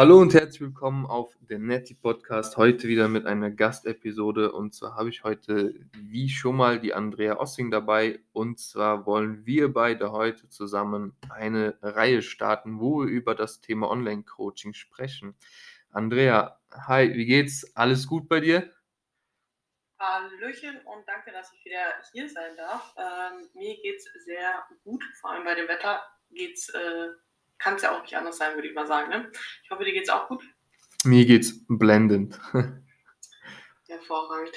Hallo und herzlich willkommen auf den Netty Podcast. Heute wieder mit einer Gastepisode. Und zwar habe ich heute, wie schon mal, die Andrea Ossing dabei. Und zwar wollen wir beide heute zusammen eine Reihe starten, wo wir über das Thema Online-Coaching sprechen. Andrea, hi, wie geht's? Alles gut bei dir? Hallöchen und danke, dass ich wieder hier sein darf. Ähm, mir geht's sehr gut, vor allem bei dem Wetter geht's. Äh kann es ja auch nicht anders sein, würde ich mal sagen. Ne? Ich hoffe, dir geht es auch gut. Mir geht's blendend. Hervorragend.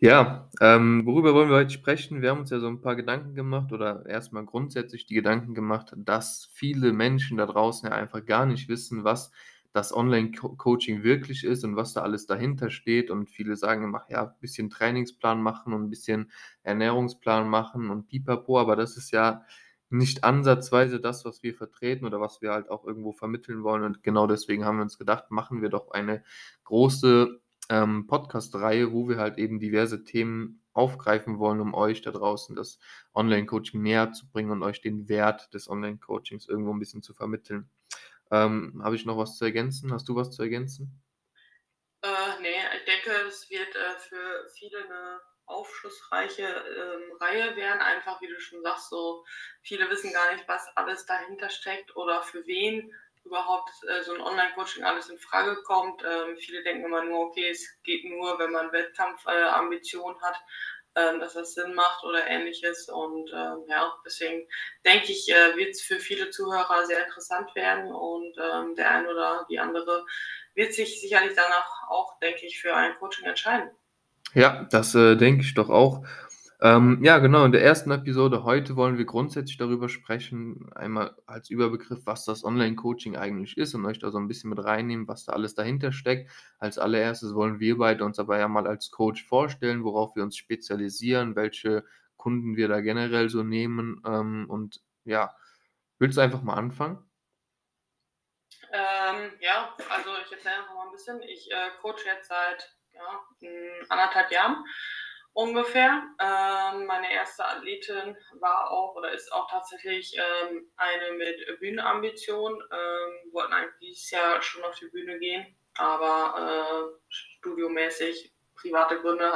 Ja, ähm, worüber wollen wir heute sprechen? Wir haben uns ja so ein paar Gedanken gemacht oder erstmal grundsätzlich die Gedanken gemacht, dass viele Menschen da draußen ja einfach gar nicht wissen, was das Online-Coaching wirklich ist und was da alles dahinter steht. Und viele sagen immer, ja, ein bisschen Trainingsplan machen und ein bisschen Ernährungsplan machen und pipapo, aber das ist ja nicht ansatzweise das, was wir vertreten oder was wir halt auch irgendwo vermitteln wollen. Und genau deswegen haben wir uns gedacht, machen wir doch eine große ähm, Podcast-Reihe, wo wir halt eben diverse Themen aufgreifen wollen, um euch da draußen das Online-Coaching näher zu bringen und euch den Wert des Online-Coachings irgendwo ein bisschen zu vermitteln. Ähm, Habe ich noch was zu ergänzen? Hast du was zu ergänzen? Äh, nee, ich denke, es wird äh, für viele eine aufschlussreiche ähm, Reihe werden. Einfach, wie du schon sagst, so viele wissen gar nicht, was alles dahinter steckt oder für wen überhaupt äh, so ein Online-Coaching alles in Frage kommt. Ähm, viele denken immer nur, okay, es geht nur, wenn man Wettkampfambitionen äh, hat, ähm, dass das Sinn macht oder ähnliches. Und ähm, ja, deswegen denke ich, äh, wird es für viele Zuhörer sehr interessant werden und ähm, der eine oder die andere wird sich sicherlich danach auch, denke ich, für ein Coaching entscheiden. Ja, das äh, denke ich doch auch. Ähm, ja, genau, in der ersten Episode heute wollen wir grundsätzlich darüber sprechen, einmal als Überbegriff, was das Online-Coaching eigentlich ist und euch da so ein bisschen mit reinnehmen, was da alles dahinter steckt. Als allererstes wollen wir beide uns aber ja mal als Coach vorstellen, worauf wir uns spezialisieren, welche Kunden wir da generell so nehmen. Ähm, und ja, willst du einfach mal anfangen? Ähm, ja, also ich erzähle einfach mal ein bisschen. Ich äh, coach jetzt seit ja, anderthalb Jahren ungefähr. Ähm, meine erste Athletin war auch oder ist auch tatsächlich ähm, eine mit Bühnenambition. Ähm, wollten eigentlich dieses Jahr schon auf die Bühne gehen, aber äh, studiomäßig, private Gründe,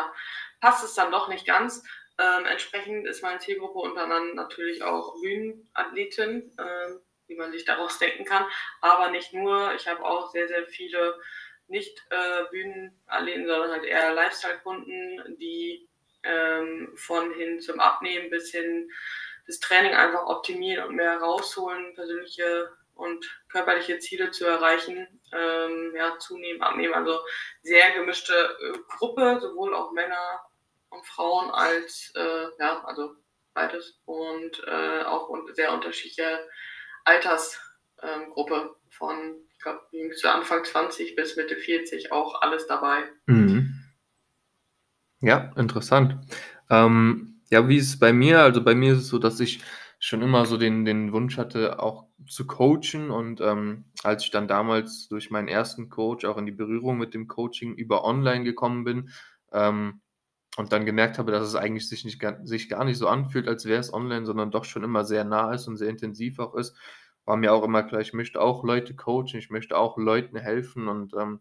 passt es dann doch nicht ganz. Ähm, entsprechend ist meine Zielgruppe unter anderem natürlich auch Bühnenathletin, äh, wie man sich daraus denken kann, aber nicht nur. Ich habe auch sehr, sehr viele nicht äh, Bühnenathleten, sondern halt eher Lifestyle-Kunden, die ähm, von hin zum Abnehmen bis hin das Training einfach optimieren und mehr rausholen, persönliche und körperliche Ziele zu erreichen, ähm, ja, zunehmen, abnehmen. Also sehr gemischte äh, Gruppe, sowohl auch Männer und Frauen als, äh, ja, also beides und äh, auch sehr unterschiedliche Altersgruppe ähm, von glaube, zu Anfang 20 bis Mitte 40 auch alles dabei. Mhm. Ja, interessant. Ähm, ja, wie ist es bei mir? Also bei mir ist es so, dass ich schon immer so den, den Wunsch hatte, auch zu coachen. Und ähm, als ich dann damals durch meinen ersten Coach auch in die Berührung mit dem Coaching über online gekommen bin ähm, und dann gemerkt habe, dass es eigentlich sich, nicht, sich gar nicht so anfühlt, als wäre es online, sondern doch schon immer sehr nah ist und sehr intensiv auch ist, war mir auch immer klar, ich möchte auch Leute coachen, ich möchte auch Leuten helfen und ähm,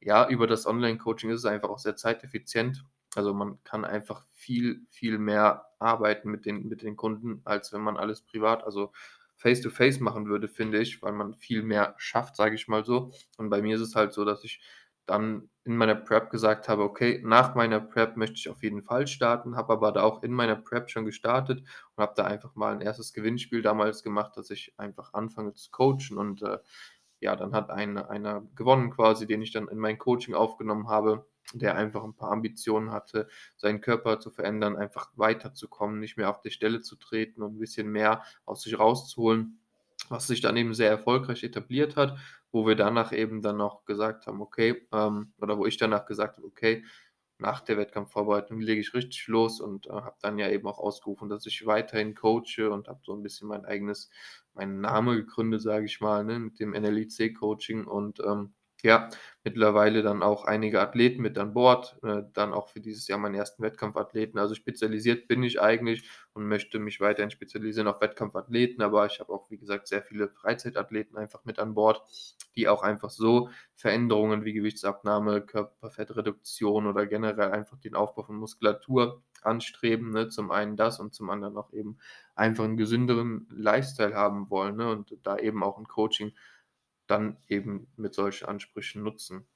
ja, über das Online-Coaching ist es einfach auch sehr zeiteffizient. Also man kann einfach viel, viel mehr arbeiten mit den, mit den Kunden, als wenn man alles privat, also face-to-face -face machen würde, finde ich, weil man viel mehr schafft, sage ich mal so. Und bei mir ist es halt so, dass ich dann in meiner Prep gesagt habe, okay, nach meiner Prep möchte ich auf jeden Fall starten, habe aber da auch in meiner Prep schon gestartet und habe da einfach mal ein erstes Gewinnspiel damals gemacht, dass ich einfach anfange zu coachen und äh, ja, dann hat einer, gewonnen quasi, den ich dann in mein Coaching aufgenommen habe, der einfach ein paar Ambitionen hatte, seinen Körper zu verändern, einfach weiterzukommen, nicht mehr auf die Stelle zu treten und ein bisschen mehr aus sich rauszuholen was sich dann eben sehr erfolgreich etabliert hat, wo wir danach eben dann noch gesagt haben, okay, ähm, oder wo ich danach gesagt habe, okay, nach der Wettkampfvorbereitung lege ich richtig los und äh, habe dann ja eben auch ausgerufen, dass ich weiterhin coache und habe so ein bisschen mein eigenes, meinen Namen gegründet, sage ich mal, ne, mit dem NLIC-Coaching und ähm, Ja, mittlerweile dann auch einige Athleten mit an Bord, äh, dann auch für dieses Jahr meinen ersten Wettkampfathleten. Also spezialisiert bin ich eigentlich und möchte mich weiterhin spezialisieren auf Wettkampfathleten, aber ich habe auch, wie gesagt, sehr viele Freizeitathleten einfach mit an Bord, die auch einfach so Veränderungen wie Gewichtsabnahme, Körperfettreduktion oder generell einfach den Aufbau von Muskulatur anstreben. Ne? Zum einen das und zum anderen auch eben einfach einen gesünderen Lifestyle haben wollen ne? und da eben auch ein Coaching dann eben mit solchen Ansprüchen nutzen.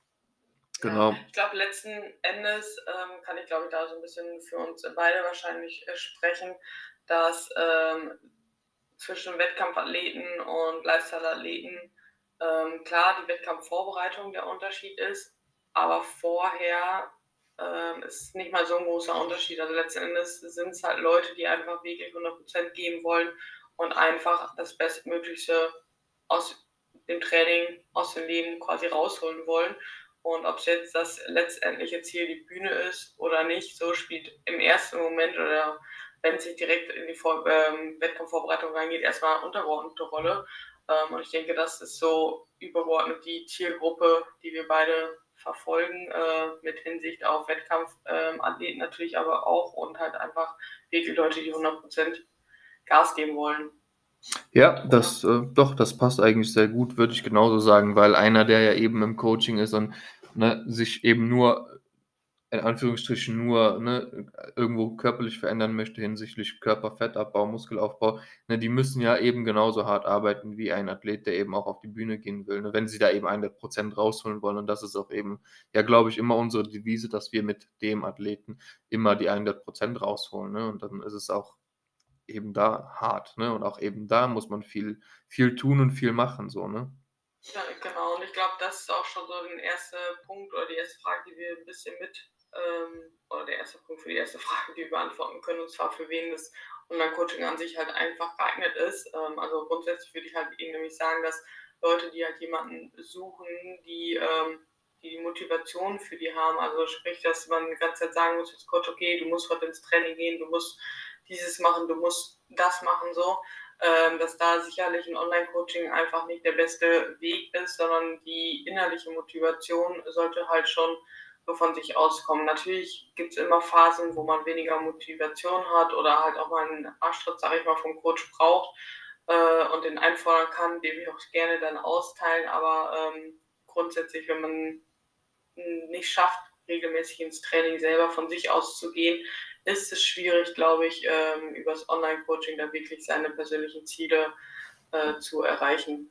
Genau. Ja, ich glaube, letzten Endes ähm, kann ich, glaube ich, da so ein bisschen für uns beide wahrscheinlich äh, sprechen, dass ähm, zwischen Wettkampfathleten und Lifestyle-Athleten ähm, klar die Wettkampfvorbereitung der Unterschied ist, aber vorher ähm, ist nicht mal so ein großer Unterschied. Also letzten Endes sind es halt Leute, die einfach wirklich 100% geben wollen und einfach das Bestmöglichste aus dem Training aus dem Leben quasi rausholen wollen. Und ob es jetzt das letztendliche Ziel die Bühne ist oder nicht, so spielt im ersten Moment oder wenn es sich direkt in die Vor ähm, Wettkampfvorbereitung reingeht, erstmal eine untergeordnete Rolle. Ähm, und ich denke, das ist so übergeordnet die Zielgruppe, die wir beide verfolgen, äh, mit Hinsicht auf Wettkampfathleten ähm, natürlich aber auch und halt einfach wirklich Leute, die 100% Gas geben wollen. Ja, das, äh, doch, das passt eigentlich sehr gut, würde ich genauso sagen, weil einer, der ja eben im Coaching ist und ne, sich eben nur, in Anführungsstrichen, nur ne, irgendwo körperlich verändern möchte hinsichtlich Körperfettabbau, Muskelaufbau, ne, die müssen ja eben genauso hart arbeiten wie ein Athlet, der eben auch auf die Bühne gehen will, ne, wenn sie da eben 100% rausholen wollen. Und das ist auch eben, ja, glaube ich, immer unsere Devise, dass wir mit dem Athleten immer die 100% rausholen. Ne? Und dann ist es auch eben da hart, ne? Und auch eben da muss man viel, viel tun und viel machen, so, ne? Ja, genau. Und ich glaube, das ist auch schon so der erste Punkt oder die erste Frage, die wir ein bisschen mit, ähm, oder der erste Punkt für die erste Frage, die wir beantworten können, und zwar für wen das Online-Coaching an sich halt einfach geeignet ist. Ähm, also grundsätzlich würde ich halt eben nämlich sagen, dass Leute, die halt jemanden suchen, die ähm, die Motivation für die haben, also sprich, dass man die ganze Zeit sagen muss, als Coach, okay, du musst heute ins Training gehen, du musst dieses machen, du musst das machen, so, ähm, dass da sicherlich ein Online-Coaching einfach nicht der beste Weg ist, sondern die innerliche Motivation sollte halt schon so von sich auskommen. Natürlich gibt es immer Phasen, wo man weniger Motivation hat oder halt auch mal einen Arschtritt, sag ich mal, vom Coach braucht äh, und den einfordern kann, den wir auch gerne dann austeilen, aber ähm, grundsätzlich, wenn man nicht schafft, regelmäßig ins Training selber von sich aus zu gehen, ist es schwierig, glaube ich, ähm, über das Online-Coaching dann wirklich seine persönlichen Ziele äh, zu erreichen.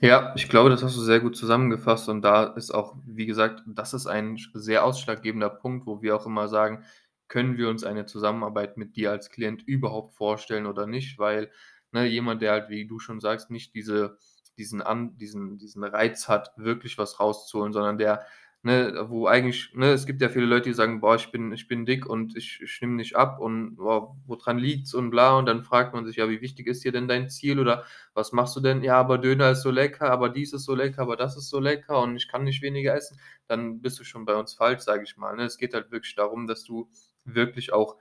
Ja, ich glaube, das hast du sehr gut zusammengefasst und da ist auch, wie gesagt, das ist ein sehr ausschlaggebender Punkt, wo wir auch immer sagen, können wir uns eine Zusammenarbeit mit dir als Klient überhaupt vorstellen oder nicht, weil ne, jemand, der halt, wie du schon sagst, nicht diese, diesen, An, diesen, diesen Reiz hat, wirklich was rauszuholen, sondern der ne, wo eigentlich, ne, es gibt ja viele Leute, die sagen, boah, ich bin, ich bin dick und ich, ich nehme nicht ab und boah, woran liegt's und bla und dann fragt man sich, ja, wie wichtig ist dir denn dein Ziel oder was machst du denn? Ja, aber Döner ist so lecker, aber dies ist so lecker, aber das ist so lecker und ich kann nicht weniger essen, dann bist du schon bei uns falsch, sage ich mal. Ne? Es geht halt wirklich darum, dass du wirklich auch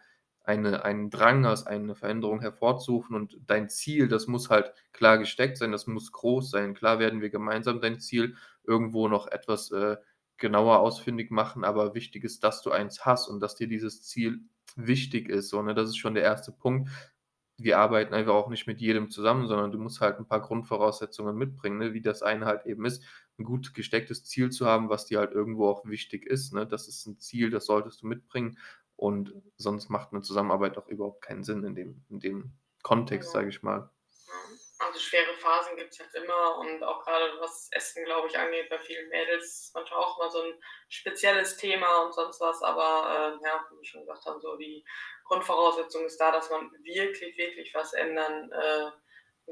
eine, einen Drang hast, eine Veränderung hervorzurufen und dein Ziel, das muss halt klar gesteckt sein, das muss groß sein. Klar werden wir gemeinsam dein Ziel irgendwo noch etwas äh, genauer ausfindig machen, aber wichtig ist, dass du eins hast und dass dir dieses Ziel wichtig ist. So, ne? Das ist schon der erste Punkt. Wir arbeiten einfach auch nicht mit jedem zusammen, sondern du musst halt ein paar Grundvoraussetzungen mitbringen, ne? wie das eine halt eben ist, ein gut gestecktes Ziel zu haben, was dir halt irgendwo auch wichtig ist. Ne? Das ist ein Ziel, das solltest du mitbringen und sonst macht eine Zusammenarbeit auch überhaupt keinen Sinn in dem, in dem Kontext, sage ich mal. Also schwere Phasen gibt es halt immer und auch gerade was Essen, glaube ich, angeht, bei vielen Mädels manchmal auch mal so ein spezielles Thema und sonst was. Aber äh, ja, wie ich schon gesagt habe, so die Grundvoraussetzung ist da, dass man wirklich, wirklich was ändern äh,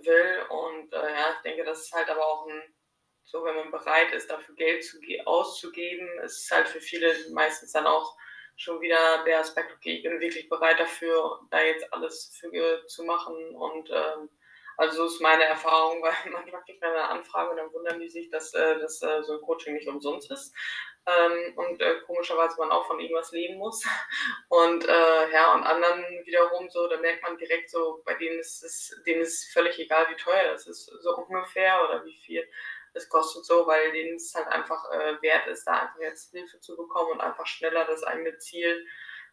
will. Und äh, ja, ich denke, das ist halt aber auch ein, so wenn man bereit ist, dafür Geld zu, auszugeben, ist halt für viele meistens dann auch schon wieder der Aspekt, okay, ich bin wirklich bereit dafür, da jetzt alles für zu machen und ähm, also ist meine Erfahrung, weil manchmal kriegt man eine Anfrage und dann wundern die sich, dass, äh, dass äh, so ein Coaching nicht umsonst ist. Ähm, und äh, komischerweise man auch von irgendwas leben muss. Und äh, ja, und anderen wiederum so, da merkt man direkt so, bei denen ist es, denen ist völlig egal, wie teuer das ist, so ungefähr oder wie viel es kostet so, weil denen es halt einfach äh, wert ist, da einfach jetzt Hilfe zu bekommen und einfach schneller das eigene Ziel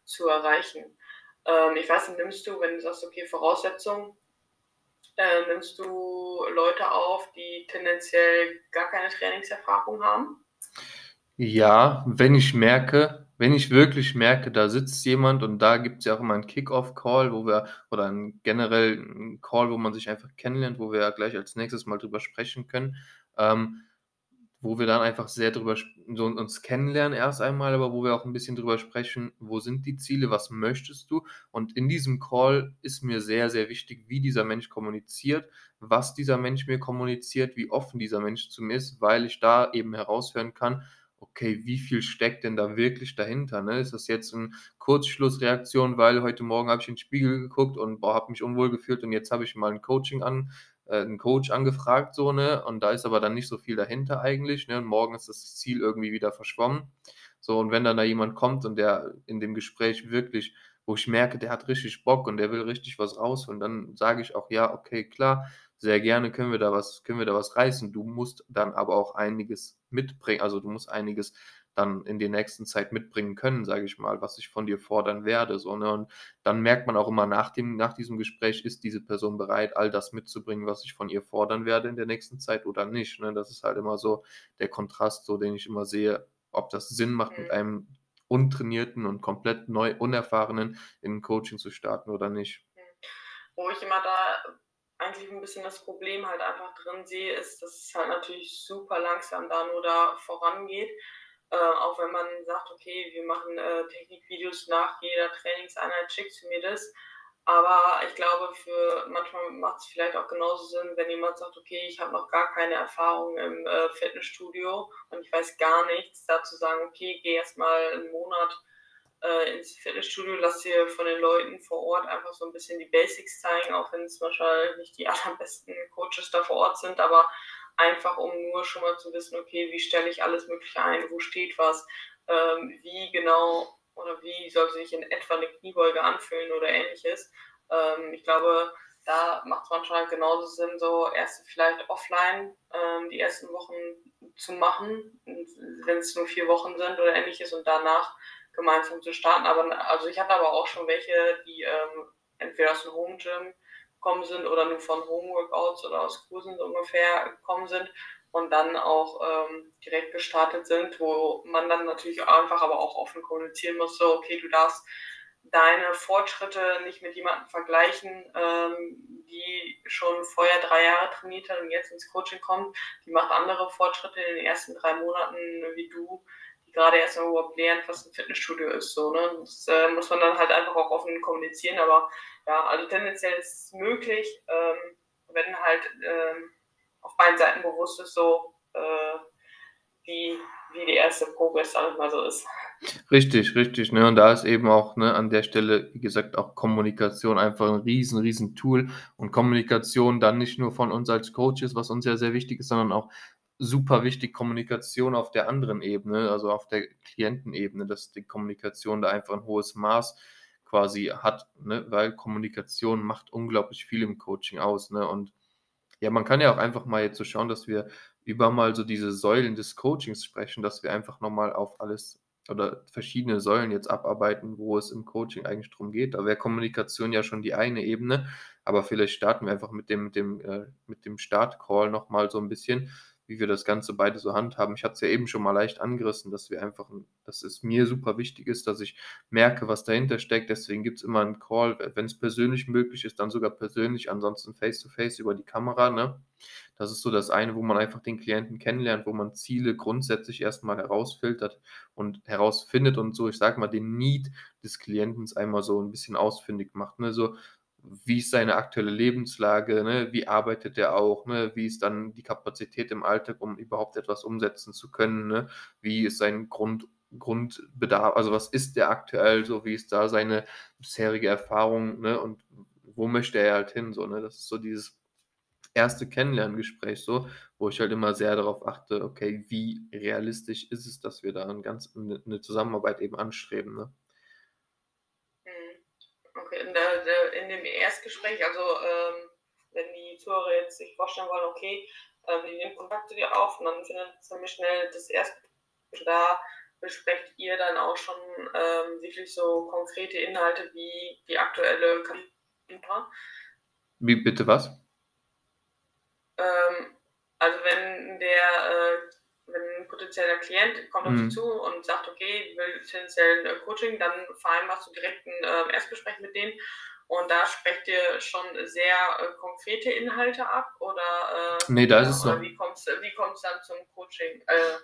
zu erreichen. Ähm, ich weiß nicht, nimmst du, wenn du sagst, okay, Voraussetzungen, äh, nimmst du Leute auf, die tendenziell gar keine Trainingserfahrung haben? Ja, wenn ich merke wenn ich wirklich merke, da sitzt jemand und da gibt es ja auch immer einen Kick-Off-Call, wo wir oder 'n generell 'n Call, wo man sich einfach kennenlernt, wo wir ja gleich als Nächstes mal drüber sprechen können, ähm, wo wir dann einfach sehr drüber so uns kennenlernen erst einmal, aber wo wir auch ein bisschen drüber sprechen: „Wo sind die Ziele? Was möchtest du?“ Und in diesem Call ist mir sehr, sehr wichtig, wie dieser Mensch kommuniziert, was dieser Mensch mir kommuniziert, wie offen dieser Mensch zu mir ist, weil ich da eben heraushören kann, okay, wie viel steckt denn da wirklich dahinter, ne? Ist das jetzt 'n Kurzschlussreaktion, weil heute Morgen habe ich in den Spiegel geguckt und, habe mich unwohl gefühlt und jetzt habe ich mal 'n Coaching an äh, 'n Coach angefragt so, ne? Und da ist aber dann nicht so viel dahinter eigentlich, ne? Und morgen ist das Ziel irgendwie wieder verschwommen. So, und wenn dann da jemand kommt und der in dem Gespräch wirklich wo ich merke, der hat richtig Bock und der will richtig was rausholen, dann sage ich auch: „Ja, okay, klar, sehr gerne können wir da was können wir da was reißen. Du musst dann aber auch einiges mitbringen also, du musst einiges dann in der nächsten Zeit mitbringen können, sage ich mal, was ich von dir fordern werde, so, ne? Und dann merkt man auch immer nach dem nach diesem Gespräch, ist diese Person bereit, all das mitzubringen, was ich von ihr fordern werde in der nächsten Zeit oder nicht, ne? Das ist halt immer so der Kontrast, so den ich immer sehe, ob das Sinn macht, mit Mhm. einem untrainierten und komplett neu Unerfahrenen in 'n Coaching zu starten oder nicht. Wo ich immer da eigentlich ein bisschen das Problem halt einfach drin sehe, ist, dass es halt natürlich super langsam da nur da vorangeht. Äh, auch wenn man sagt, okay, wir machen äh, Technikvideos nach jeder Trainingseinheit, schickst du mir das. Aber ich glaube, für manchmal macht es vielleicht auch genauso Sinn, wenn jemand sagt, okay, ich habe noch gar keine Erfahrung im äh, Fitnessstudio und ich weiß gar nichts, da zu sagen, okay, geh erst mal einen Monat äh, ins Fitnessstudio, lass dir von den Leuten vor Ort einfach so ein bisschen die Basics zeigen, auch wenn es wahrscheinlich nicht die allerbesten Coaches da vor Ort sind, aber einfach um nur schon mal zu wissen, okay, wie stelle ich alles Mögliche ein, wo steht was, ähm, wie genau oder wie soll sich in etwa eine Kniebeuge anfühlen oder ähnliches. Ähm, ich glaube, da macht es manchmal genauso Sinn, so erst vielleicht offline ähm, die ersten Wochen zu machen, wenn es nur vier Wochen sind oder ähnliches und danach gemeinsam zu starten. Aber also ich hatte aber auch schon welche, die ähm, entweder aus dem Home Gym gekommen sind oder nur von Home Workouts oder aus Kursen so ungefähr gekommen sind und dann auch ähm, direkt gestartet sind, wo man dann natürlich einfach aber auch offen kommunizieren muss, so okay, du darfst deine Fortschritte nicht mit jemandem vergleichen, ähm, die schon vorher drei Jahre trainiert hat und jetzt ins Coaching kommt. Die macht andere Fortschritte in den ersten drei Monaten wie du die gerade erst mal überhaupt lernt, was ein Fitnessstudio ist. So, ne? Das äh, muss man dann halt einfach auch offen kommunizieren. Aber ja, also tendenziell ist es möglich, ähm, wenn halt ähm, auf beiden Seiten bewusst ist, so äh, wie, wie die erste Progress, sag ich mal so ist. Richtig, richtig, ne? Und da ist eben auch, ne, an der Stelle, wie gesagt, auch Kommunikation einfach ein riesen, riesen Tool und Kommunikation dann nicht nur von uns als Coaches, was uns ja sehr wichtig ist, sondern auch super wichtig Kommunikation auf der anderen Ebene, also auf der Klientenebene, dass die Kommunikation da einfach ein hohes Maß quasi hat, ne? Weil Kommunikation macht unglaublich viel im Coaching aus, ne? Und ja, man kann ja auch einfach mal jetzt so schauen, dass wir über mal so diese Säulen des Coachings sprechen, dass wir einfach noch mal auf alles oder verschiedene Säulen jetzt abarbeiten, wo es im Coaching eigentlich drum geht. Da wäre Kommunikation ja schon die eine Ebene, aber vielleicht starten wir einfach mit dem dem, äh dem Start-Call noch mal so ein bisschen, wie wir das Ganze beide so handhaben. Ich hatte es ja eben schon mal leicht angerissen, dass wir einfach dass es mir super wichtig ist, dass ich merke, was dahinter steckt. Deswegen gibt es immer einen Call, wenn es persönlich möglich ist, dann sogar persönlich, ansonsten face to face über die Kamera, ne? Das ist so das eine, wo man einfach den Klienten kennenlernt, wo man Ziele grundsätzlich erst mal herausfiltert und herausfindet und so, ich sage mal, den Need des Klienten einmal so ein bisschen ausfindig macht, ne? So, wie ist seine aktuelle Lebenslage, ne? Wie arbeitet er auch, ne? Wie ist dann die Kapazität im Alltag, um überhaupt etwas umsetzen zu können, ne? Wie ist sein Grund Grundbedarf also, was ist der aktuell so? Wie ist da seine bisherige Erfahrung, ne? Und wo möchte er halt hin so, ne? Das ist so dieses erste Kennenlerngespräch so, wo ich halt immer sehr darauf achte, okay, wie realistisch ist es, dass wir da 'n ganz 'ne 'ne Zusammenarbeit eben anstreben, ne? Okay, in, der, der, in dem Erstgespräch, also ähm, wenn die Zuhörer jetzt sich vorstellen wollen, okay, äh, die nehmen Kontakt zu dir auf und dann findet ziemlich schnell das erste da besprecht ihr dann auch schon ähm, wirklich so konkrete Inhalte wie die aktuelle Kampagne? Wie bitte was? Ähm, also wenn der äh, potenzieller Klient kommt auf dich mhm. zu und sagt, okay, will potenziell ein Coaching, dann vereinbarst du direkt ein äh, Erstgespräch mit denen und da sprecht ihr schon sehr äh, konkrete Inhalte ab oder, äh, nee, da ist es so. wie kommt es wie kommt's dann zum Coaching? Äh,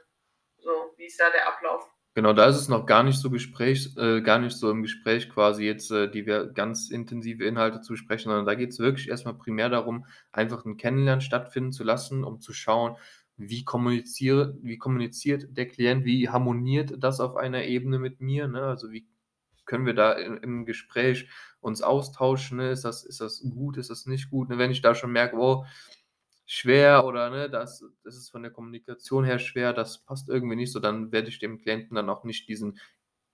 so, wie ist da der Ablauf? Genau, da ist es noch gar nicht so Gespräch, äh, gar nicht so im Gespräch quasi jetzt, äh, die wir ganz intensive Inhalte zu sprechen, sondern da geht es wirklich erstmal primär darum, einfach ein Kennenlernen stattfinden zu lassen, um zu schauen, wie kommuniziere, wie kommuniziert der Klient, wie harmoniert das auf einer Ebene mit mir, ne? Also wie können wir da im, im Gespräch uns austauschen, ne? Ist das, ist das gut, ist das nicht gut? Ne? Wenn ich da schon merke, oh, schwer oder ne, das, das ist von der Kommunikation her schwer, das passt irgendwie nicht so, dann werde ich dem Klienten dann auch nicht diesen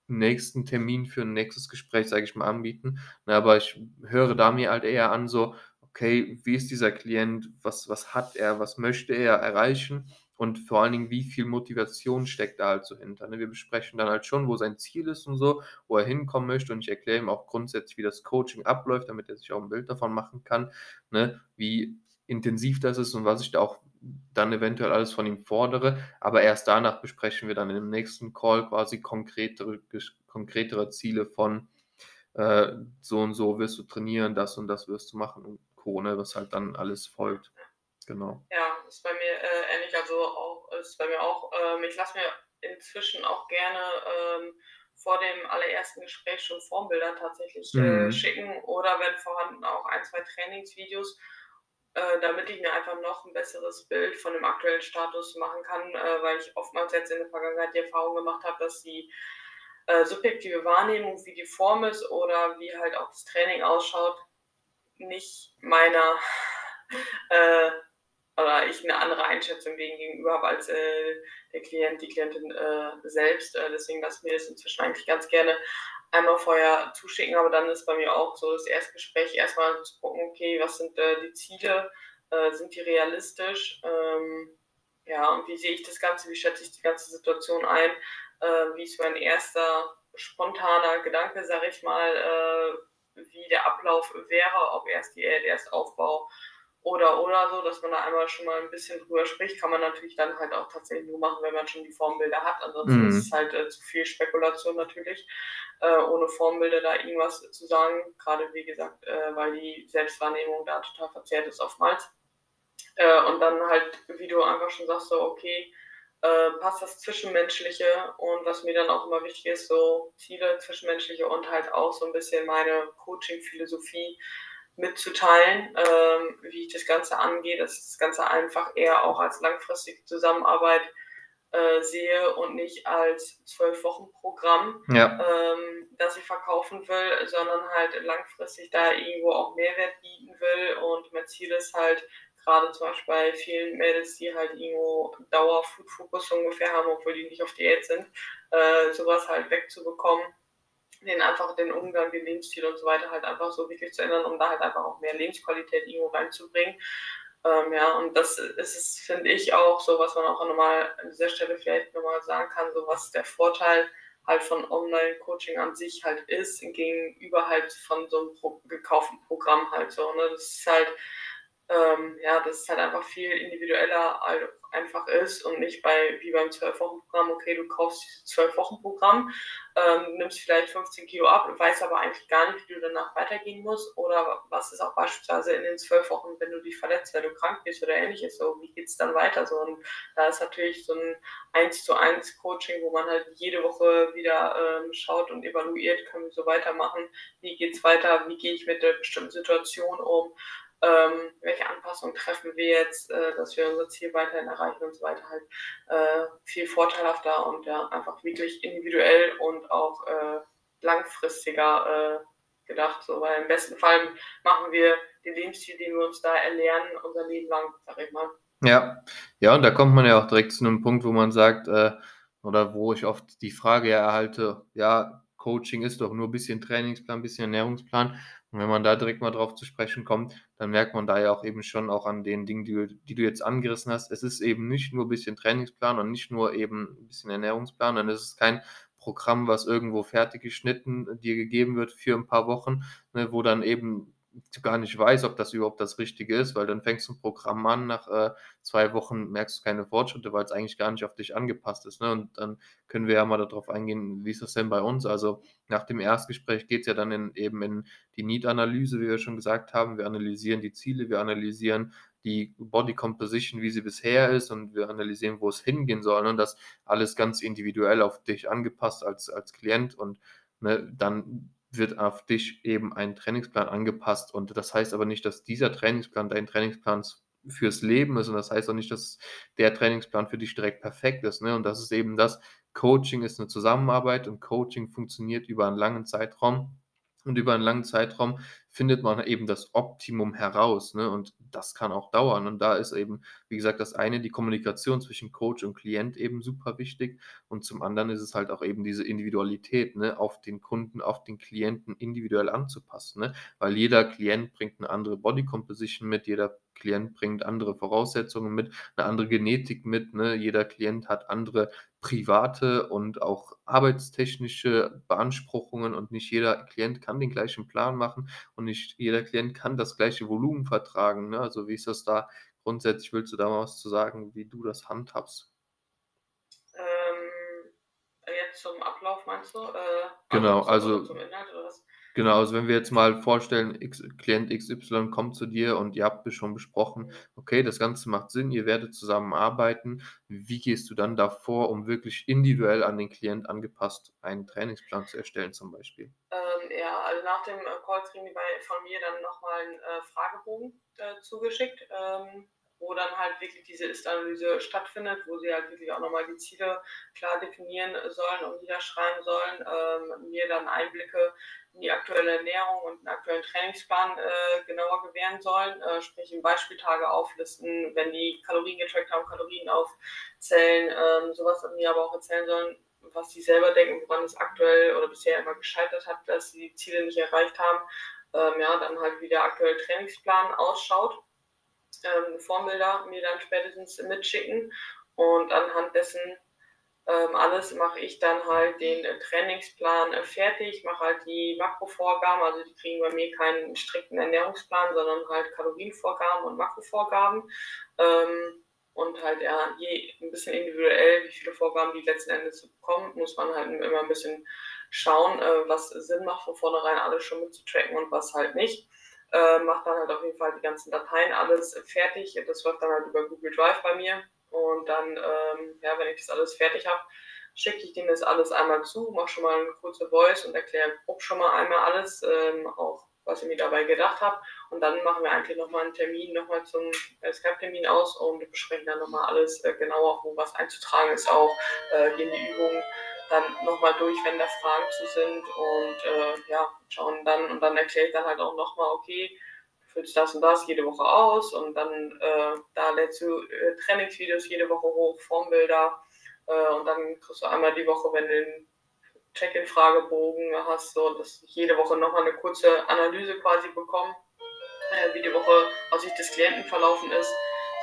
nächsten Termin für ein nächstes Gespräch, sage ich mal, anbieten. Na, aber ich höre da mir halt eher an, so, okay, wie ist dieser Klient, was, was hat er, was möchte er erreichen und vor allen Dingen, wie viel Motivation steckt da halt so hinter. Ne? Wir besprechen dann halt schon, wo sein Ziel ist und so, wo er hinkommen möchte und ich erkläre ihm auch grundsätzlich, wie das Coaching abläuft, damit er sich auch ein Bild davon machen kann, ne? wie intensiv das ist und was ich da auch dann eventuell alles von ihm fordere. Aber erst danach besprechen wir dann im nächsten Call quasi konkretere, konkretere Ziele von äh, so und so wirst du trainieren, das und das wirst du machen und Corona, was halt dann alles folgt. Genau. Ja, ist bei mir äh, ähnlich. Also auch ist bei mir auch, ähm, ich lasse mir inzwischen auch gerne ähm, vor dem allerersten Gespräch schon Formbilder tatsächlich äh, mhm. schicken oder wenn vorhanden auch ein, zwei Trainingsvideos äh, damit ich mir einfach noch ein besseres Bild von dem aktuellen Status machen kann, äh, weil ich oftmals jetzt in der Vergangenheit die Erfahrung gemacht habe, dass die äh, subjektive Wahrnehmung, wie die Form ist oder wie halt auch das Training ausschaut, nicht meiner äh, oder ich eine andere Einschätzung gegenüber habe als äh, der Klient, die Klientin äh, selbst. deswegen lasse ich mir das inzwischen eigentlich ganz gerne einmal vorher zuschicken, aber dann ist bei mir auch so das Erstgespräch erstmal zu gucken, okay, was sind äh, die Ziele, äh, sind die realistisch, ähm, ja, und wie sehe ich das Ganze, wie schätze ich die ganze Situation ein, äh, wie ist mein erster spontaner Gedanke, sage ich mal, äh, wie der Ablauf wäre, ob erst Diät, erst Aufbau oder oder so, dass man da einmal schon mal ein bisschen drüber spricht, kann man natürlich dann halt auch tatsächlich nur machen, wenn man schon die Formbilder hat. Ansonsten mhm. ist es halt äh, zu viel Spekulation natürlich, äh, ohne Formbilder da irgendwas zu sagen. Gerade wie gesagt, äh, weil die Selbstwahrnehmung da total verzerrt ist oftmals. Äh, und dann halt, wie du einfach schon sagst, so okay, äh, passt das Zwischenmenschliche und was mir dann auch immer wichtig ist, so Ziele Zwischenmenschliche und halt auch so ein bisschen meine Coaching-Philosophie mitzuteilen, ähm, wie ich das Ganze angehe, dass ich das Ganze einfach eher auch als langfristige Zusammenarbeit äh, sehe und nicht als zwölf Wochen Programm, ja. ähm, das ich verkaufen will, sondern halt langfristig da irgendwo auch Mehrwert bieten will und mein Ziel ist halt gerade zum Beispiel bei vielen Mädels, die halt irgendwo Dauer-Food-Fokus ungefähr haben, obwohl die nicht auf Diät sind, äh, sowas halt wegzubekommen den einfach den Umgang, den Lebensstil und so weiter halt einfach so wirklich zu ändern, um da halt einfach auch mehr Lebensqualität irgendwo reinzubringen. Ähm, ja, und das ist finde ich, auch so, was man auch nochmal an dieser Stelle vielleicht nochmal sagen kann, so was der Vorteil halt von Online-Coaching an sich halt ist, gegenüber halt von so einem Pro gekauften Programm halt so. Ne? Das ist halt, ähm, ja, das ist halt einfach viel individueller einfach ist und nicht bei wie beim 12-Wochen-Programm, okay, du kaufst dieses 12-Wochen-Programm, ähm, nimmst vielleicht 15 Kilo ab weißt aber eigentlich gar nicht, wie du danach weitergehen musst. Oder was ist auch beispielsweise in den 12 Wochen, wenn du dich verletzt, weil du krank bist oder ähnliches, so wie geht es dann weiter? So, und da ist natürlich so ein 1 zu 1 Coaching, wo man halt jede Woche wieder ähm, schaut und evaluiert, können wir so weitermachen, wie geht es weiter, wie gehe ich mit der bestimmten Situation um ähm, welche Anpassungen treffen wir jetzt, äh, dass wir unser Ziel weiterhin erreichen und so weiter halt äh, viel vorteilhafter und ja, einfach wirklich individuell und auch äh, langfristiger äh, gedacht. So, weil im besten Fall machen wir den Lebensstil, den wir uns da erlernen, unser Leben lang, sag ich mal. Ja, ja, und da kommt man ja auch direkt zu einem Punkt, wo man sagt, äh, oder wo ich oft die Frage erhalte, ja, Coaching ist doch nur ein bisschen Trainingsplan, ein bisschen Ernährungsplan. Und wenn man da direkt mal drauf zu sprechen kommt, dann merkt man da ja auch eben schon auch an den Dingen, die du die du jetzt angerissen hast. Es ist eben nicht nur ein bisschen Trainingsplan und nicht nur eben ein bisschen Ernährungsplan, es ist kein Programm, was irgendwo fertig geschnitten dir gegeben wird für ein paar Wochen, ne, wo dann eben gar nicht weißt, ob das überhaupt das Richtige ist, weil dann fängst du ein Programm an, nach äh, 2 Wochen merkst du keine Fortschritte, weil es eigentlich gar nicht auf dich angepasst ist, ne? Und dann können wir ja mal darauf eingehen, wie ist das denn bei uns? Also, nach dem Erstgespräch geht es ja dann in eben in die Need-Analyse, wie wir schon gesagt haben. Wir analysieren die Ziele, wir analysieren die Body Composition, wie sie bisher ist und wir analysieren, wo es hingehen soll, ne? Und das alles ganz individuell auf dich angepasst als als Klient und, ne, dann wird auf dich eben ein Trainingsplan angepasst. Und das heißt aber nicht, dass dieser Trainingsplan dein Trainingsplan fürs Leben ist. Und das heißt auch nicht, dass der Trainingsplan für dich direkt perfekt ist. Ne? Und das ist eben das. Coaching ist eine Zusammenarbeit und Coaching funktioniert über einen langen Zeitraum. Und über einen langen Zeitraum findet man eben das Optimum heraus, ne? Und das kann auch dauern. Und da ist eben, wie gesagt, das eine, die Kommunikation zwischen Coach und Klient eben super wichtig. Und zum anderen ist es halt auch eben diese Individualität, ne, auf den Kunden, auf den Klienten individuell anzupassen, ne? Weil jeder Klient bringt eine andere Body Composition mit, jeder Klient bringt andere Voraussetzungen mit, eine andere Genetik mit, ne? Jeder Klient hat andere private und auch arbeitstechnische Beanspruchungen und nicht jeder Klient kann den gleichen Plan machen und nicht jeder Klient kann das gleiche Volumen vertragen. Ne? Also wie ist das da grundsätzlich? Willst du da mal was zu sagen, wie du das handhabst? Ähm, jetzt zum Ablauf meinst du? Äh, genau, also zum Inhalt oder was? Genau, also wenn wir jetzt mal vorstellen, X, Klient XY kommt zu dir und ihr habt schon besprochen, okay, das Ganze macht Sinn, ihr werdet zusammenarbeiten. Wie gehst du dann davor, um wirklich individuell an den Klient angepasst einen Trainingsplan zu erstellen zum Beispiel? Ähm, ja, also nach dem äh, Call kriegen die von mir dann nochmal einen äh, Fragebogen äh, zugeschickt. Ähm, wo dann halt wirklich diese Ist-Analyse stattfindet, wo sie halt wirklich auch nochmal die Ziele klar definieren sollen und niederschreiben sollen, ähm, mir dann Einblicke in die aktuelle Ernährung und den aktuellen Trainingsplan äh, genauer gewähren sollen, äh, sprich in Beispieltage auflisten, wenn die Kalorien getrackt haben, Kalorien aufzählen, ähm, sowas und mir aber auch erzählen sollen, was sie selber denken, woran es aktuell oder bisher immer gescheitert hat, dass sie die Ziele nicht erreicht haben, ähm, ja, dann halt wie der aktuelle Trainingsplan ausschaut. Ähm, Formbilder mir dann spätestens mitschicken und anhand dessen alles mache ich dann halt den äh, Trainingsplan äh, fertig, mache halt die Makrovorgaben, also die kriegen bei mir keinen strikten Ernährungsplan, sondern halt Kalorienvorgaben und Makrovorgaben. Ähm, und halt ja, je ein bisschen individuell, wie viele Vorgaben die letzten Endes bekommen, muss man halt immer ein bisschen schauen, äh, was Sinn macht, von vornherein alles schon mitzutracken und was halt nicht äh, mache dann halt auf jeden Fall die ganzen Dateien alles fertig. Das läuft dann halt über Google Drive bei mir. Und dann, ähm, ja, wenn ich das alles fertig habe, schicke ich denen das alles einmal zu, mache schon mal eine kurze Voice und erkläre grob schon mal einmal alles, ähm, auch was ich mir dabei gedacht habe. Und dann machen wir eigentlich nochmal einen Termin, nochmal zum äh, Skype-Termin aus und besprechen dann nochmal alles äh, genauer, wo was einzutragen ist, auch äh, gehen die Übungen dann nochmal durch, wenn da Fragen zu sind und äh, ja, schauen dann und dann erkläre ich dann halt auch nochmal, okay, füllst das und das jede Woche aus und dann äh, da lädst du äh, Trainingsvideos jede Woche hoch, Formbilder äh, und dann kriegst du einmal die Woche, wenn du den Check-in-Fragebogen hast, so dass ich jede Woche nochmal eine kurze Analyse quasi bekomme, äh, wie die Woche aus Sicht des Klienten verlaufen ist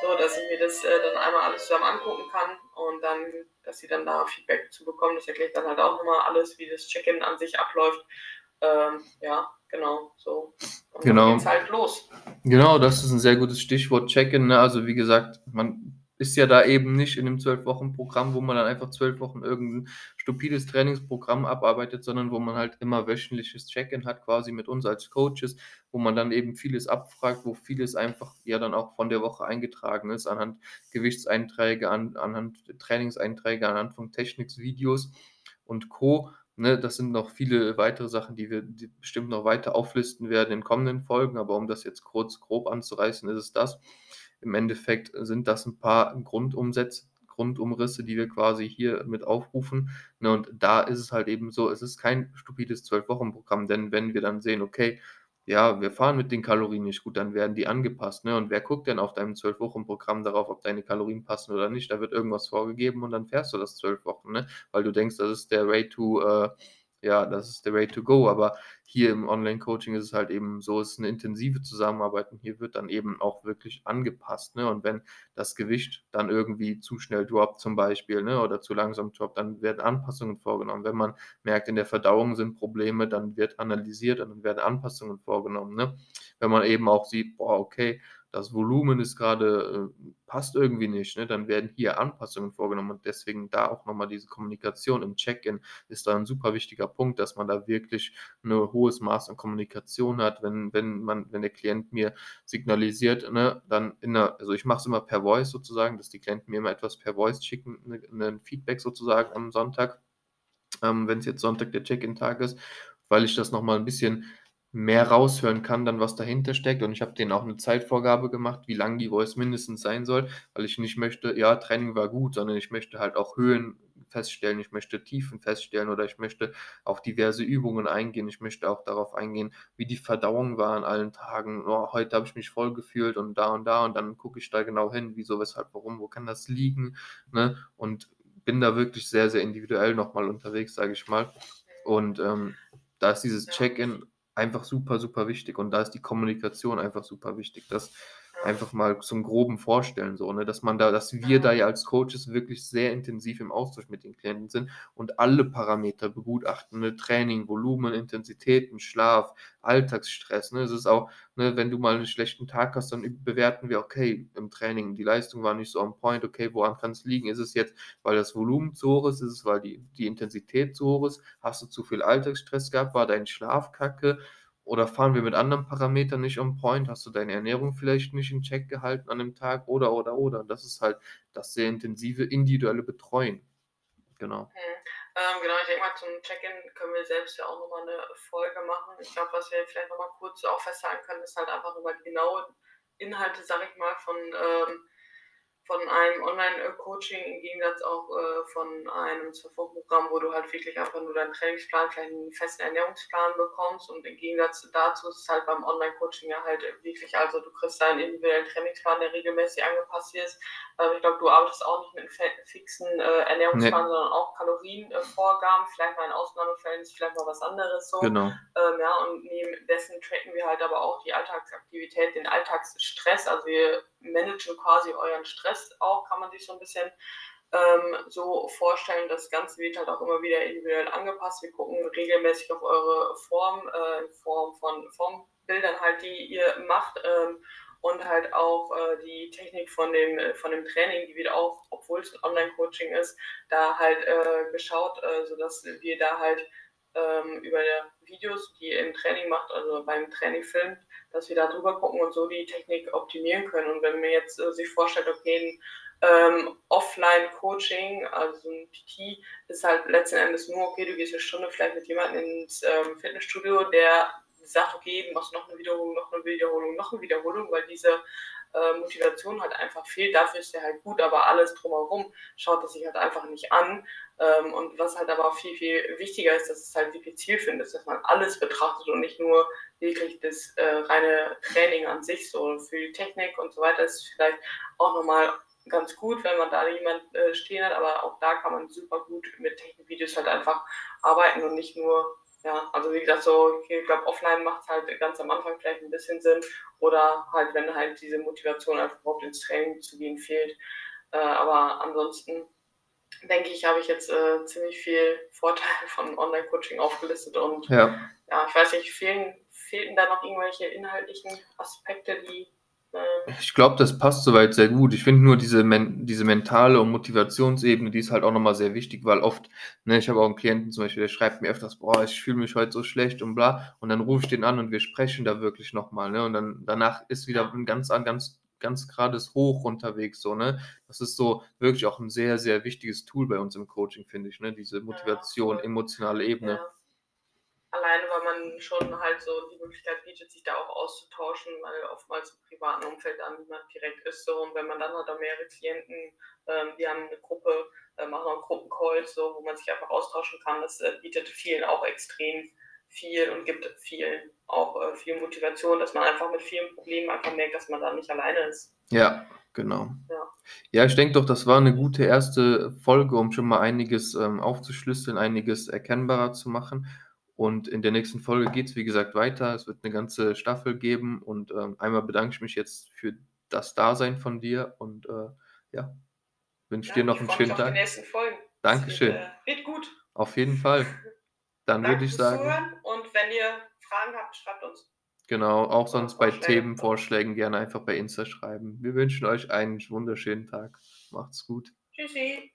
so dass ich mir das äh, dann einmal alles zusammen angucken kann und dann, dass sie dann da Feedback zu bekommen. Das erklärt dann halt auch nochmal alles, wie das Check-in an sich abläuft. Ähm, ja, genau, so. Und genau. dann geht's halt los. Genau, das ist ein sehr gutes Stichwort Check-in. Ne? Also wie gesagt, man ist ja da eben nicht in einem zwölf Wochen Programm, wo man dann einfach zwölf Wochen irgendein stupides Trainingsprogramm abarbeitet, sondern wo man halt immer wöchentliches Check-in hat, quasi mit uns als Coaches, wo man dann eben vieles abfragt, wo vieles einfach ja dann auch von der Woche eingetragen ist, anhand Gewichtseinträge, an, anhand Trainingseinträge, anhand von Techniksvideos und Co. Ne, das sind noch viele weitere Sachen, die wir die bestimmt noch weiter auflisten werden in kommenden Folgen, aber um das jetzt kurz grob anzureißen, ist es das. Im Endeffekt sind das ein paar Grundumsätze, Grundumrisse, die wir quasi hier mit aufrufen. Ne, und da ist es halt eben so, es ist kein stupides Zwölf-Wochen-Programm, denn wenn wir dann sehen, okay, ja, wir fahren mit den Kalorien nicht gut, dann werden die angepasst. Ne? Und wer guckt denn auf deinem zwölf Wochen Programm darauf, ob deine Kalorien passen oder nicht? Da wird irgendwas vorgegeben und dann fährst du das zwölf Wochen, ne? weil du denkst, das ist der Way to äh, ja, das ist der Way to go. Aber hier im Online-Coaching ist es halt eben so, es ist eine intensive Zusammenarbeit und hier wird dann eben auch wirklich angepasst. Ne? Und wenn das Gewicht dann irgendwie zu schnell droppt zum Beispiel ne? oder zu langsam droppt, dann werden Anpassungen vorgenommen. Wenn man merkt, in der Verdauung sind Probleme, dann wird analysiert und dann werden Anpassungen vorgenommen. Ne? Wenn man eben auch sieht, boah, okay, das Volumen ist gerade, äh, passt irgendwie nicht, ne? dann werden hier Anpassungen vorgenommen und deswegen da auch nochmal diese Kommunikation im Check-in ist da ein super wichtiger Punkt, dass man da wirklich ein hohes Maß an Kommunikation hat, wenn, wenn man, wenn der Klient mir signalisiert, ne, dann in der, also ich mache es immer per Voice sozusagen, dass die Klienten mir immer etwas per Voice schicken, ne, ein Feedback sozusagen am Sonntag, ähm, wenn es jetzt Sonntag der Check-in-Tag ist, weil ich das nochmal ein bisschen mehr raushören kann, dann was dahinter steckt. Und ich habe denen auch eine Zeitvorgabe gemacht, wie lang die Voice mindestens sein soll, weil ich nicht möchte, ja, Training war gut, sondern ich möchte halt auch Höhen feststellen, ich möchte Tiefen feststellen oder ich möchte auf diverse Übungen eingehen. Ich möchte auch darauf eingehen, wie die Verdauung war an allen Tagen. Oh, heute habe ich mich voll gefühlt und da und da und dann gucke ich da genau hin, wieso, weshalb, warum, wo kann das liegen. Ne? Und bin da wirklich sehr, sehr individuell nochmal unterwegs, sage ich mal. Und ähm, da ist dieses Check-in einfach super, super wichtig. Und da ist die Kommunikation einfach super wichtig. Das einfach mal zum groben Vorstellen, so, ne, dass man da, dass wir da ja als Coaches wirklich sehr intensiv im Austausch mit den Klienten sind und alle Parameter begutachten, ne, Training, Volumen, Intensitäten, Schlaf, Alltagsstress, ne, es ist auch, ne, wenn du mal einen schlechten Tag hast, dann bewerten wir, okay, im Training, die Leistung war nicht so on point, okay, woran kann es liegen? Ist es jetzt, weil das Volumen zu hoch ist, ist es, weil die, die Intensität zu hoch ist, hast du zu viel Alltagsstress gehabt, war dein Schlaf kacke, oder fahren wir mit anderen Parametern nicht on point? Hast du deine Ernährung vielleicht nicht in Check gehalten an dem Tag? Oder, oder, oder. Das ist halt das sehr intensive individuelle Betreuen. Genau. Hm. Ähm, genau, ich denke mal, zum Check-in können wir selbst ja auch nochmal eine Folge machen. Ich glaube, was wir vielleicht nochmal kurz auch festhalten können, ist halt einfach über die genauen Inhalte, sag ich mal, von ähm, von einem Online-Coaching im Gegensatz auch äh, von einem Zuvor-Programm, wo du halt wirklich einfach nur deinen Trainingsplan, vielleicht einen festen Ernährungsplan bekommst und im Gegensatz dazu ist es halt beim Online-Coaching ja halt wirklich, also du kriegst deinen individuellen Trainingsplan, der regelmäßig angepasst ist. Ähm, ich glaube, du arbeitest auch nicht mit einem fixen äh, Ernährungsplan, nee. sondern auch Kalorienvorgaben, äh, vielleicht mal in Ausnahmefällen ist vielleicht mal was anderes so. Genau. Ähm, ja, und neben dessen tracken wir halt aber auch die Alltagsaktivität, den Alltagsstress, also wir managen quasi euren Stress auch, kann man sich so ein bisschen ähm, so vorstellen. Das Ganze wird halt auch immer wieder individuell angepasst. Wir gucken regelmäßig auf eure Form, äh, in Form von Formbildern halt, die ihr macht. Ähm, und halt auch äh, die Technik von dem, von dem Training, die wird auch, obwohl es ein Online-Coaching ist, da halt äh, geschaut, äh, sodass wir da halt ähm, über Videos, die ihr im Training macht, also beim Training filmt, dass wir da drüber gucken und so die Technik optimieren können. Und wenn man jetzt äh, sich vorstellt, okay, ein ähm, Offline-Coaching, also ein PT, ist halt letzten Endes nur, okay, du gehst eine Stunde vielleicht mit jemandem ins ähm, Fitnessstudio, der sagt, okay, du machst noch eine Wiederholung, noch eine Wiederholung, noch eine Wiederholung, weil diese äh, Motivation halt einfach fehlt. Dafür ist der halt gut, aber alles drumherum schaut er sich halt einfach nicht an. Ähm, und was halt aber viel, viel wichtiger ist, dass es halt wirklich zielführend ist, dass man alles betrachtet und nicht nur wirklich das äh, reine Training an sich, so für die Technik und so weiter, ist vielleicht auch nochmal ganz gut, wenn man da jemand äh, stehen hat, aber auch da kann man super gut mit Technikvideos halt einfach arbeiten und nicht nur, ja, also wie gesagt, so, ich glaube, offline macht es halt ganz am Anfang vielleicht ein bisschen Sinn oder halt, wenn halt diese Motivation einfach überhaupt ins Training zu gehen fehlt. Äh, aber ansonsten denke ich, habe ich jetzt äh, ziemlich viel Vorteile von Online-Coaching aufgelistet und ja. ja, ich weiß nicht, fehlen, fehlten da noch irgendwelche inhaltlichen Aspekte, die äh, ich glaube, das passt soweit sehr gut. Ich finde nur diese, men diese mentale und Motivationsebene, die ist halt auch nochmal sehr wichtig, weil oft, ne, ich habe auch einen Klienten zum Beispiel, der schreibt mir öfters, boah, ich fühle mich heute so schlecht und bla, und dann rufe ich den an und wir sprechen da wirklich nochmal, ne, und dann danach ist wieder ein ganz, ganz ganz gerades Hoch unterwegs, so, ne? Das ist so wirklich auch ein sehr, sehr wichtiges Tool bei uns im Coaching, finde ich, ne? Diese Motivation, ja, emotionale Ebene. Ja. Alleine, weil man schon halt so die Möglichkeit bietet, sich da auch auszutauschen, weil oftmals im privaten Umfeld dann niemand direkt ist so. Und wenn man dann hat auch mehrere Klienten, ähm, die haben eine Gruppe, äh, machen auch Gruppencalls, so, wo man sich einfach austauschen kann, das äh, bietet vielen auch extrem viel und gibt vielen auch äh, viel Motivation, dass man einfach mit vielen Problemen einfach merkt, dass man da nicht alleine ist. Ja, genau. Ja. Ja, ich denke doch, das war 'ne gute erste Folge, um schon mal einiges, ähm, aufzuschlüsseln, einiges erkennbarer zu machen. Und in der nächsten Folge geht's, wie gesagt, weiter. Es wird 'ne ganze Staffel geben und, ähm, einmal bedanke ich mich jetzt für das Dasein von dir und, äh, ja, wünsche Ja, dir noch ich 'n freue mich schönen auf die Tag. nächsten Folgen. Es wird, Dankeschön. äh wird gut. Auf jeden Fall. Dann würde ich sagen Zuhören und wenn ihr Fragen habt, schreibt uns. Genau, auch sonst bei Vorschläge. Themenvorschlägen gerne einfach bei Insta schreiben. Wir wünschen euch einen sch wunderschönen Tag. Macht's gut. Tschüssi.